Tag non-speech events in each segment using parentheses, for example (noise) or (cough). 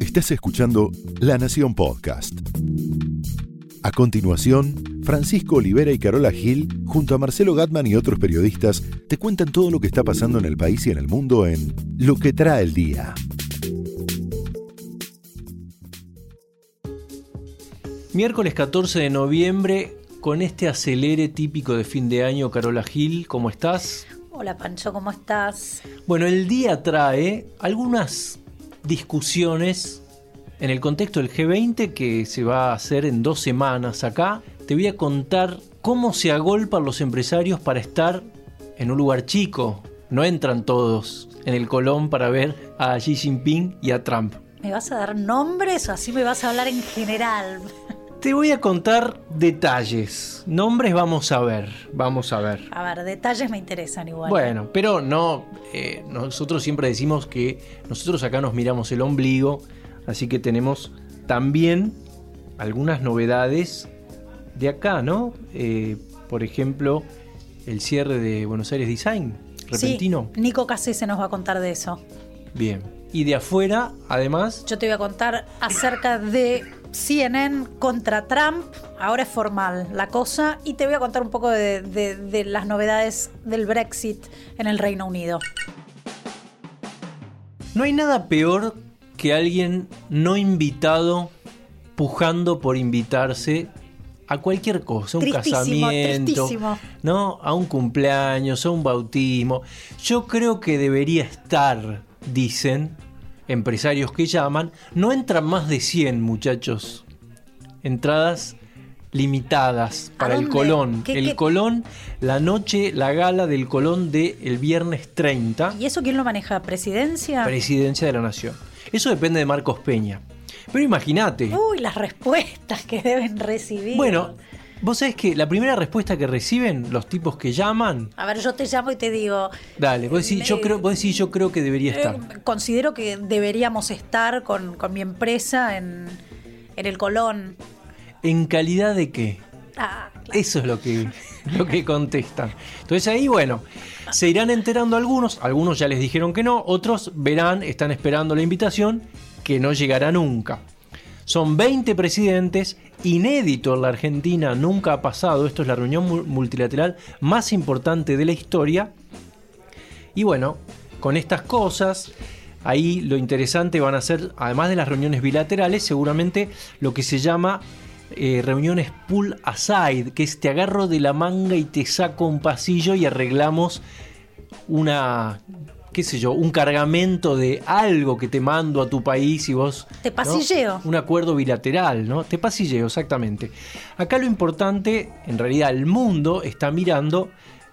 Estás escuchando La Nación Podcast. A continuación, Francisco Olivera y Carola Gil, junto a Marcelo Gatman y otros periodistas, te cuentan todo lo que está pasando en el país y en el mundo en Lo que trae el día. Miércoles 14 de noviembre, con este acelere típico de fin de año, Carola Gil, ¿cómo estás? Hola Pancho, ¿cómo estás? Bueno, el día trae algunas discusiones en el contexto del G20 que se va a hacer en dos semanas acá. Te voy a contar cómo se agolpan los empresarios para estar en un lugar chico. No entran todos en el Colón para ver a Xi Jinping y a Trump. ¿Me vas a dar nombres o así me vas a hablar en general? Te voy a contar detalles. Nombres vamos a ver, vamos a ver. A ver, detalles me interesan igual. Bueno, pero no, eh, nosotros siempre decimos que nosotros acá nos miramos el ombligo, así que tenemos también algunas novedades de acá, ¿no? Eh, por ejemplo, el cierre de Buenos Aires Design, repentino. Sí, Nico Casé se nos va a contar de eso. Bien. Y de afuera, además... Yo te voy a contar acerca de CNN contra Trump, ahora es formal la cosa, y te voy a contar un poco de, las novedades del Brexit en el Reino Unido. No hay nada peor que alguien no invitado pujando por invitarse a cualquier cosa, un casamiento, ¿no? A un cumpleaños, a un bautismo. Yo creo que debería estar, dicen, empresarios que llaman, no entran más de 100 muchachos. Entradas limitadas para el Colón. el Colón, la noche, la gala del Colón del el viernes 30. ¿Y eso quién lo maneja? ¿Presidencia? Presidencia de la Nación. Eso depende de Marcos Peña. Pero imagínate. Uy, las respuestas que deben recibir. Bueno, Vos sabés que la primera respuesta que reciben los tipos que llaman. A ver, yo te llamo y te digo. Dale, vos decís, yo, creo, vos decís, yo creo que debería estar. Eh, considero que deberíamos estar con, mi empresa en, el Colón. ¿En calidad de qué? Ah, Eso es lo que, lo que contestan. Entonces ahí, bueno, se irán enterando algunos, algunos ya les dijeron que no, otros verán, están esperando la invitación, que no llegará nunca. Son 20 presidentes, inédito en la Argentina, nunca ha pasado, esto es la reunión multilateral más importante de la historia. Y bueno, con estas cosas, ahí lo interesante van a ser, además de las reuniones bilaterales, seguramente lo que se llama eh, reuniones pull aside, que es te agarro de la manga y te saco un pasillo y arreglamos una qué sé yo, un cargamento de algo que te mando a tu país y vos... Te pasilleo. Un acuerdo bilateral, ¿no? Te pasilleo, exactamente. Acá lo importante, en realidad el mundo está mirando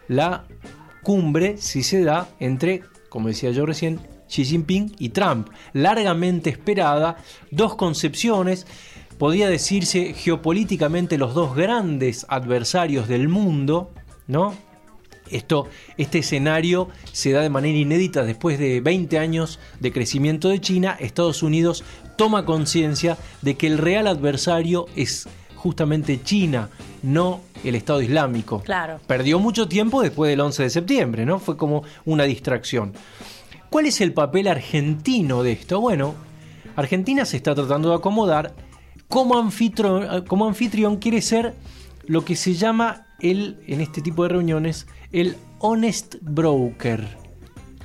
la cumbre, si se da, entre, como decía yo recién, Xi Jinping y Trump. Largamente esperada, dos concepciones, podría decirse geopolíticamente los dos grandes adversarios del mundo, ¿no? Esto, este escenario se da de manera inédita después de 20 años de crecimiento de China. Estados Unidos toma conciencia de que el real adversario es justamente China, no el Estado Islámico. Claro. Perdió mucho tiempo después del 11 de septiembre, ¿no? Fue como una distracción. ¿Cuál es el papel argentino de esto? Bueno, Argentina se está tratando de acomodar. Como anfitrión, como anfitrión quiere ser lo que se llama el, en este tipo de reuniones, el honest broker.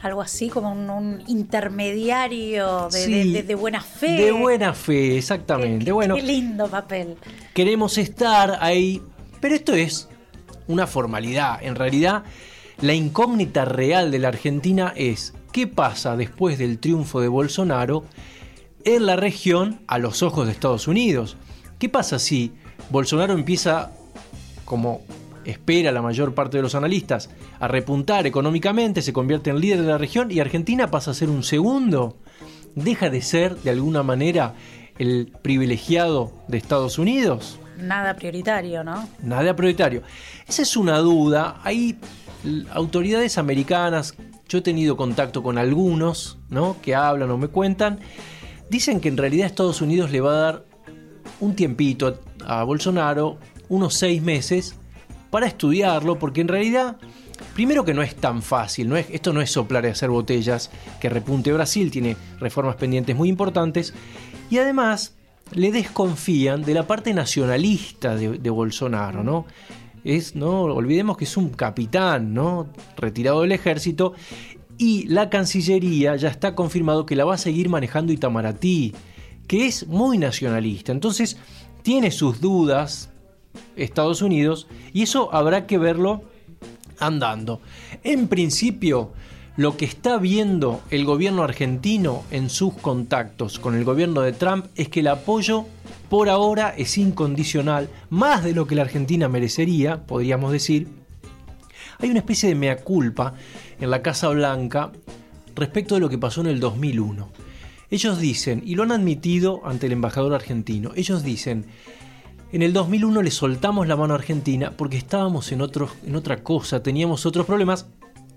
Algo así como un, intermediario de, buena fe. De buena fe, exactamente. Qué, bueno, qué lindo papel. Queremos estar ahí, pero esto es una formalidad. En realidad, la incógnita real de la Argentina es qué pasa después del triunfo de Bolsonaro en la región a los ojos de Estados Unidos. ¿Qué pasa si Bolsonaro empieza como espera la mayor parte de los analistas, a repuntar económicamente, se convierte en líder de la región y Argentina pasa a ser un segundo. Deja de ser, de alguna manera, el privilegiado de Estados Unidos. Nada prioritario, ¿no? Nada prioritario. Esa es una duda. Hay autoridades americanas, yo he tenido contacto con algunos, ¿no? Que hablan o me cuentan. Dicen que en realidad Estados Unidos le va a dar un tiempito a Bolsonaro, unos seis meses, para estudiarlo, porque en realidad, primero que no es tan fácil, no es, esto no es soplar y hacer botellas, que repunte Brasil, tiene reformas pendientes muy importantes, y además le desconfían de la parte nacionalista de, Bolsonaro, ¿no? Es, no olvidemos que es un capitán, ¿no? Retirado del ejército y la Cancillería ya está confirmado que la va a seguir manejando Itamaraty, que es muy nacionalista. Entonces, tiene sus dudas Estados Unidos y eso habrá que verlo andando. En principio, lo que está viendo el gobierno argentino en sus contactos con el gobierno de Trump es que el apoyo por ahora es incondicional, más de lo que la Argentina merecería, podríamos decir. Hay una especie de mea culpa en la Casa Blanca respecto de lo que pasó en el 2001. Ellos dicen, y lo han admitido ante el embajador argentino, ellos dicen, en el 2001 le soltamos la mano a Argentina porque estábamos en, en otra cosa, teníamos otros problemas.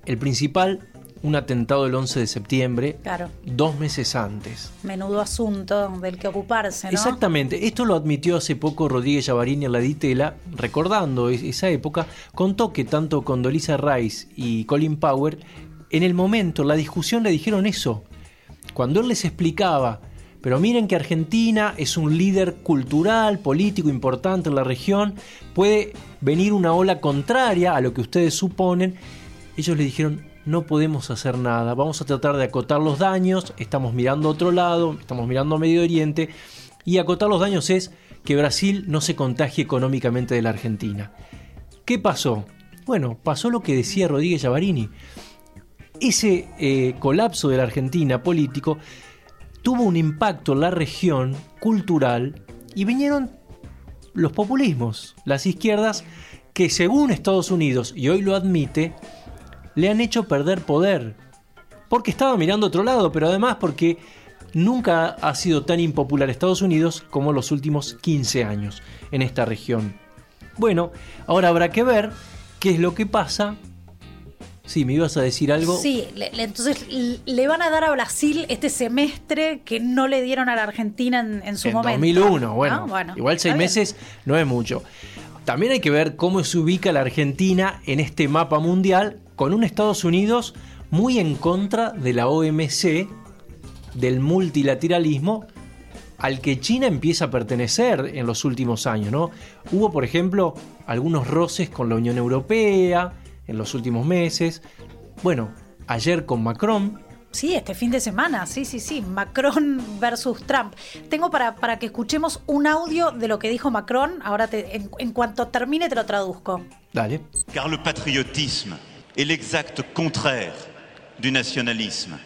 El principal, un atentado el 11 de septiembre, claro. dos meses antes. Menudo asunto del que ocuparse, ¿no? Exactamente. Esto lo admitió hace poco Rodríguez Llavarini en la Ditela, recordando esa época, contó que tanto Condoleezza Rice y Colin Powell, en el momento, en la discusión, le dijeron eso. Cuando él les explicaba, pero miren que Argentina es un líder cultural, político importante en la región, puede venir una ola contraria a lo que ustedes suponen. Ellos le dijeron, no podemos hacer nada, vamos a tratar de acotar los daños, estamos mirando a otro lado, estamos mirando a Medio Oriente, y acotar los daños es que Brasil no se contagie económicamente de la Argentina. ¿Qué pasó? Bueno, pasó lo que decía Rodríguez Llavarini ese eh, colapso de la Argentina político tuvo un impacto en la región cultural y vinieron los populismos, las izquierdas, que según Estados Unidos, y hoy lo admite, le han hecho perder poder. Porque estaba mirando otro lado, pero además porque nunca ha sido tan impopular Estados Unidos como los últimos 15 años en esta región. Bueno, ahora habrá que ver qué es lo que pasa Sí, me ibas a decir algo. Sí, entonces le van a dar a Brasil este semestre que no le dieron a la Argentina en, su momento. 2001, bueno, bueno igual seis meses no es mucho. También hay que ver cómo se ubica la Argentina en este mapa mundial con un Estados Unidos muy en contra de la OMC, del multilateralismo al que China empieza a pertenecer en los últimos años, ¿no? Hubo, por ejemplo, algunos roces con la Unión Europea, en los últimos meses. Bueno, ayer con Macron. Sí, este fin de semana, sí, sí, sí, Macron versus Trump. Tengo para, para que escuchemos un audio de lo que dijo Macron, ahora te, en, en cuanto termine te lo traduzco. Dale. Car le patriotisme est l'exact contraire du nationalisme.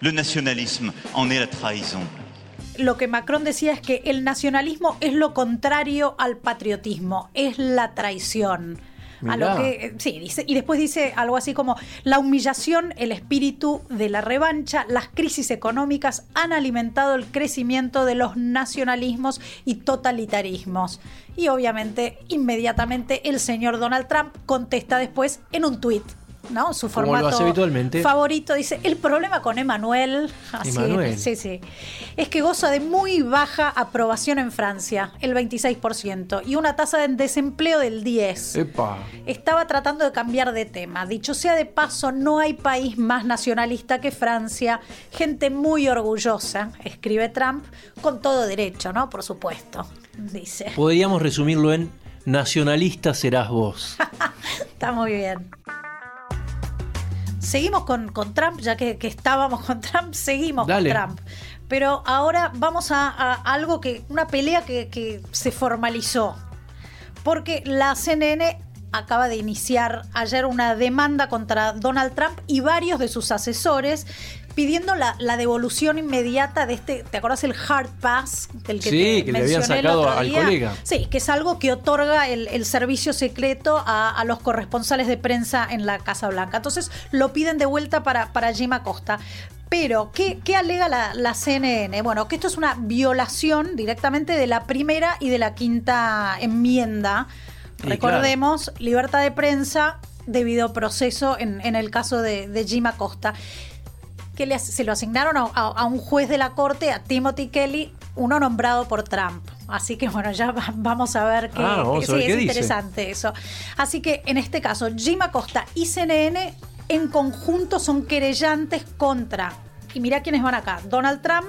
Le nationalisme en est la trahison lo que Macron decía es que el nacionalismo es lo contrario al patriotismo, es la traición. A lo que, sí, dice, y después dice algo así como, la humillación, el espíritu de la revancha, las crisis económicas han alimentado el crecimiento de los nacionalismos y totalitarismos. Y obviamente, inmediatamente, el señor Donald Trump contesta después en un tuit ¿no? Su formato favorito. Dice, el problema con Emanuel, sí, sí, es que goza de muy baja aprobación en Francia, el 26%, y una tasa de desempleo del 10%. Estaba tratando de cambiar de tema. Dicho sea de paso, no hay país más nacionalista que Francia. Gente muy orgullosa, escribe Trump, con todo derecho, ¿no? Por supuesto, dice. Podríamos resumirlo en nacionalista serás vos. (laughs) Está muy bien. Seguimos con, con Trump, ya que, estábamos con Trump, seguimos con Trump. Pero ahora vamos a, algo que, una pelea que, que se formalizó. Porque la CNN acaba de iniciar ayer una demanda contra Donald Trump y varios de sus asesores pidiendo la, devolución inmediata de este, ¿te acuerdas el Hard Pass? Del que sí, que le habían sacado al colega. Sí, que es algo que otorga el, servicio secreto a, los corresponsales de prensa en la Casa Blanca. Entonces lo piden de vuelta para, para Jim Acosta. Pero, ¿qué, alega la, CNN? Bueno, que esto es una violación directamente de la primera y de la quinta enmienda. Recordemos, libertad de prensa, debido proceso en, el caso de, de Jim Acosta que se lo asignaron a, un juez de la corte, a Timothy Kelly, uno nombrado por Trump. Así que bueno, ya vamos a ver qué, ah, sí, es interesante eso. Así que en este caso, Jim Acosta y CNN en conjunto son querellantes contra, y mira quiénes van acá, Donald Trump,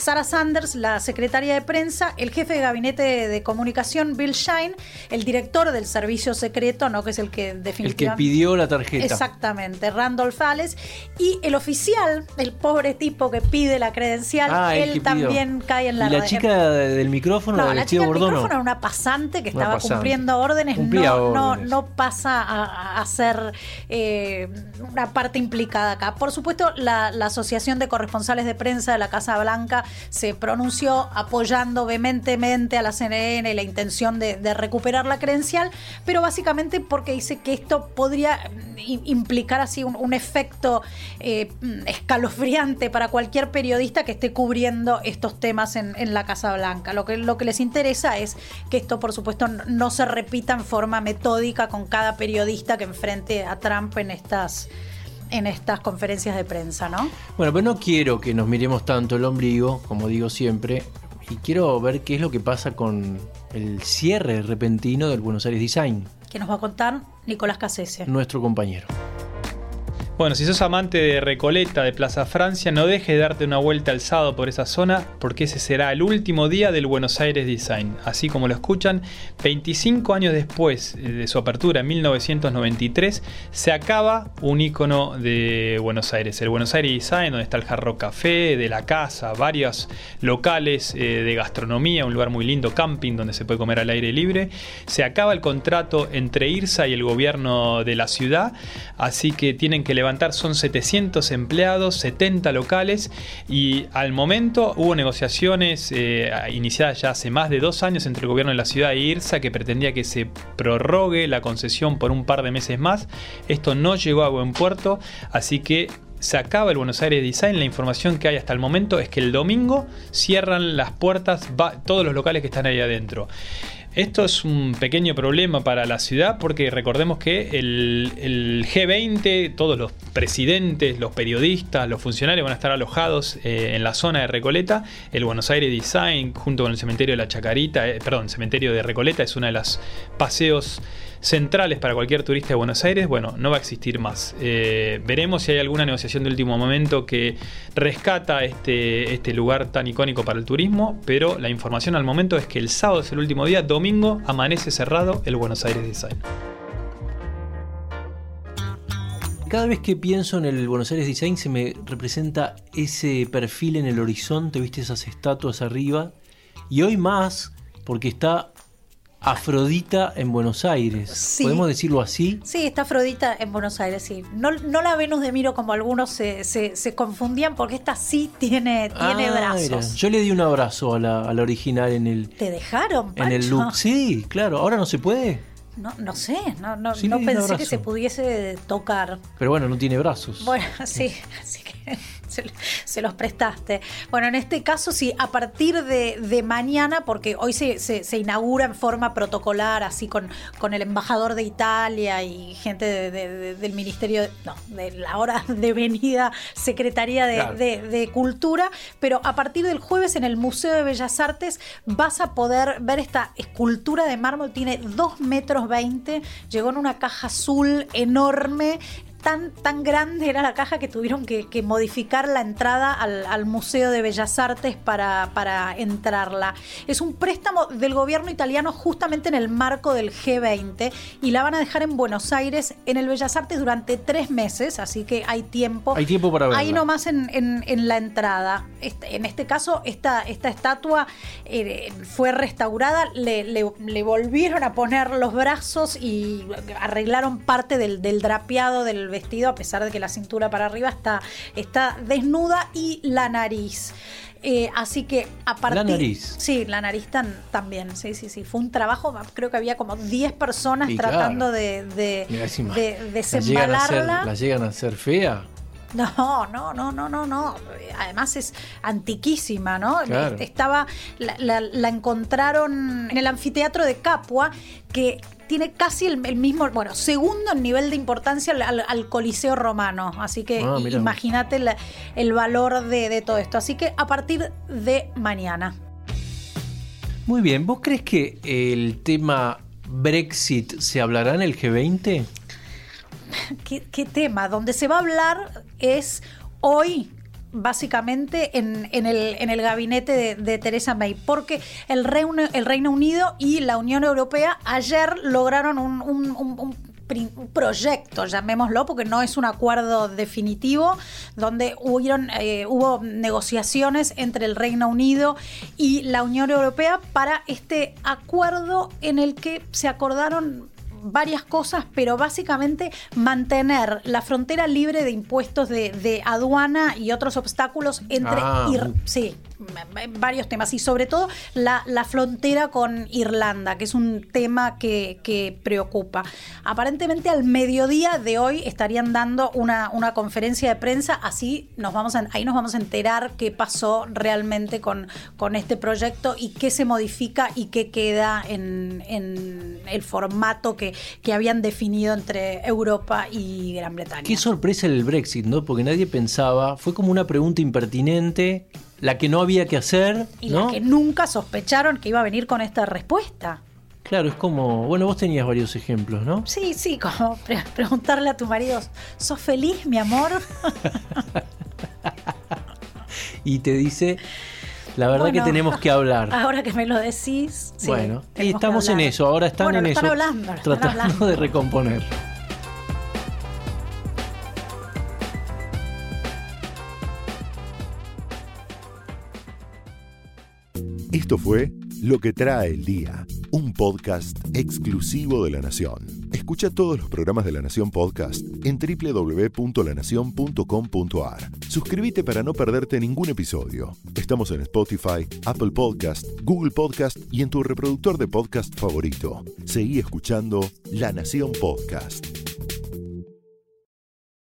Sarah Sanders, la secretaria de prensa, el jefe de gabinete de, comunicación, Bill Shine, el director del servicio secreto, ¿no? que es el que definitivamente... El que pidió la tarjeta. Exactamente, Randolph Falles. Y el oficial, el pobre tipo que pide la credencial, ah, él también cae en la... ¿Y la chica del micrófono? No, la chica del micrófono era una pasante que estaba cumpliendo órdenes, no, no, pasa a, ser eh, una parte implicada acá. Por supuesto, la Asociación de Corresponsales de Prensa de la Casa Blanca se pronunció apoyando vehementemente a la CNN y la intención de, recuperar la credencial, pero básicamente porque dice que esto podría implicar así un, efecto eh, escalofriante para cualquier periodista que esté cubriendo estos temas en, la Casa Blanca. Lo que, lo que les interesa es que esto, por supuesto, no se repita en forma metódica con cada periodista que enfrente a Trump en estas en estas conferencias de prensa, ¿no? Bueno, pero no quiero que nos miremos tanto el ombligo, como digo siempre, y quiero ver qué es lo que pasa con el cierre repentino del Buenos Aires Design. Que nos va a contar Nicolás Casese. Nuestro compañero. Bueno, si sos amante de Recoleta, de Plaza Francia, no dejes de darte una vuelta al sábado por esa zona, porque ese será el último día del Buenos Aires Design. Así como lo escuchan, 25 años después de su apertura en 1993, se acaba un icono de Buenos Aires, el Buenos Aires Design, donde está el Jarro Café, de la casa, varios locales eh, de gastronomía, un lugar muy lindo, camping, donde se puede comer al aire libre. Se acaba el contrato entre IRSA y el gobierno de la ciudad, así que tienen que levantar son 700 empleados, 70 locales y al momento hubo negociaciones eh, iniciadas ya hace más de dos años entre el gobierno de la ciudad e IRSA que pretendía que se prorrogue la concesión por un par de meses más. Esto no llegó a buen puerto, así que se acaba el Buenos Aires Design. La información que hay hasta el momento es que el domingo cierran las puertas todos los locales que están ahí adentro. Esto es un pequeño problema para la ciudad porque recordemos que el, G20, todos los presidentes, los periodistas, los funcionarios van a estar alojados eh, en la zona de Recoleta. El Buenos Aires Design, junto con el cementerio de la Chacarita, eh, perdón, el cementerio de Recoleta es uno de los paseos centrales para cualquier turista de Buenos Aires, bueno, no va a existir más. Eh, veremos si hay alguna negociación de último momento que rescata este, este lugar tan icónico para el turismo, pero la información al momento es que el sábado es el último día, domingo amanece cerrado el Buenos Aires Design. Cada vez que pienso en el Buenos Aires Design se me representa ese perfil en el horizonte, viste esas estatuas arriba, y hoy más porque está Afrodita en Buenos Aires. ¿Podemos decirlo así? Sí, está Afrodita en Buenos Aires, sí. No, no la Venus de Miro como algunos se, confundían, porque esta sí tiene, tiene ah, brazos. Yo le di un abrazo a la, original en el. ¿Te dejaron? En el look. Sí, claro. ¿Ahora no se puede? No, no sé, no, no, no pensé que se pudiese tocar. Pero bueno, no tiene brazos. Bueno, (laughs) sí, así que (laughs) se, los prestaste. Bueno, en este caso sí, a partir de, mañana, porque hoy se, se, inaugura en forma protocolar, así con, con el embajador de Italia y gente del Ministerio, no, de la hora de venida, Secretaría de, Cultura, pero a partir del jueves en el Museo de Bellas Artes vas a poder ver esta escultura de mármol, tiene 2 metros 20, llegó en una caja azul enorme, tan, tan grande era la caja que tuvieron que, modificar la entrada al, Museo de Bellas Artes para, para, entrarla. Es un préstamo del gobierno italiano justamente en el marco del G20 y la van a dejar en Buenos Aires en el Bellas Artes durante tres meses, así que hay tiempo. Hay tiempo para verla. Ahí nomás en, en, la entrada. Este, en este caso, esta, esta estatua eh, fue restaurada, le, le, volvieron a poner los brazos y arreglaron parte del, del drapeado del vestido, a pesar de que la cintura para arriba está, está desnuda y la nariz. Eh, así que a partir. La nariz. Sí, la nariz también. Sí, sí, sí. Fue un trabajo, creo que había como 10 personas tratando de, de, de, desembalarla. ¿La llegan a hacer fea? No, no, no, no, no, no. Además es antiquísima, ¿no? Estaba, la, la, encontraron en el anfiteatro de Capua, que tiene casi el, mismo, bueno, segundo en nivel de importancia al, Coliseo Romano. Así que ah, imagínate el valor de, todo esto. Así que a partir de mañana. Muy bien, ¿vos crees que el tema Brexit se hablará en el G20? (laughs) ¿Qué, tema? Donde se va a hablar es hoy básicamente en, el, gabinete de, Teresa May, porque el Reino, el Reino Unido y la Unión Europea ayer lograron un, proyecto, llamémoslo, porque no es un acuerdo definitivo, donde eh, hubo negociaciones entre el Reino Unido y la Unión Europea para este acuerdo en el que se acordaron varias cosas, pero básicamente mantener la frontera libre de impuestos de, aduana y otros obstáculos entre... Ah, sí, varios temas y sobre todo la, frontera con Irlanda, que es un tema que, preocupa. Aparentemente al mediodía de hoy estarían dando una, una conferencia de prensa, así nos vamos a, ahí nos vamos a enterar qué pasó realmente con, con este proyecto y qué se modifica y qué queda en, en el formato que, que habían definido entre Europa y Gran Bretaña. Qué sorpresa el Brexit, ¿no? Porque nadie pensaba, fue como una pregunta impertinente la que no había que hacer. Y la que nunca sospecharon que iba a venir con esta respuesta. Claro, es como, bueno, vos tenías varios ejemplos, ¿no? Sí, sí, como preguntarle a tu marido, ¿sos feliz, mi amor? (laughs) y te dice, la verdad que tenemos que hablar. (laughs) Ahora que me lo decís. bueno, y estamos en eso, ahora están en eso. Hablando, tratando de recomponer. Esto fue Lo que trae el día, un podcast exclusivo de La Nación. Escucha todos los programas de La Nación Podcast en www.lanacion.com.ar. Suscríbete para no perderte ningún episodio. Estamos en Spotify, Apple Podcast, Google Podcast y en tu reproductor de podcast favorito. Seguí escuchando La Nación Podcast.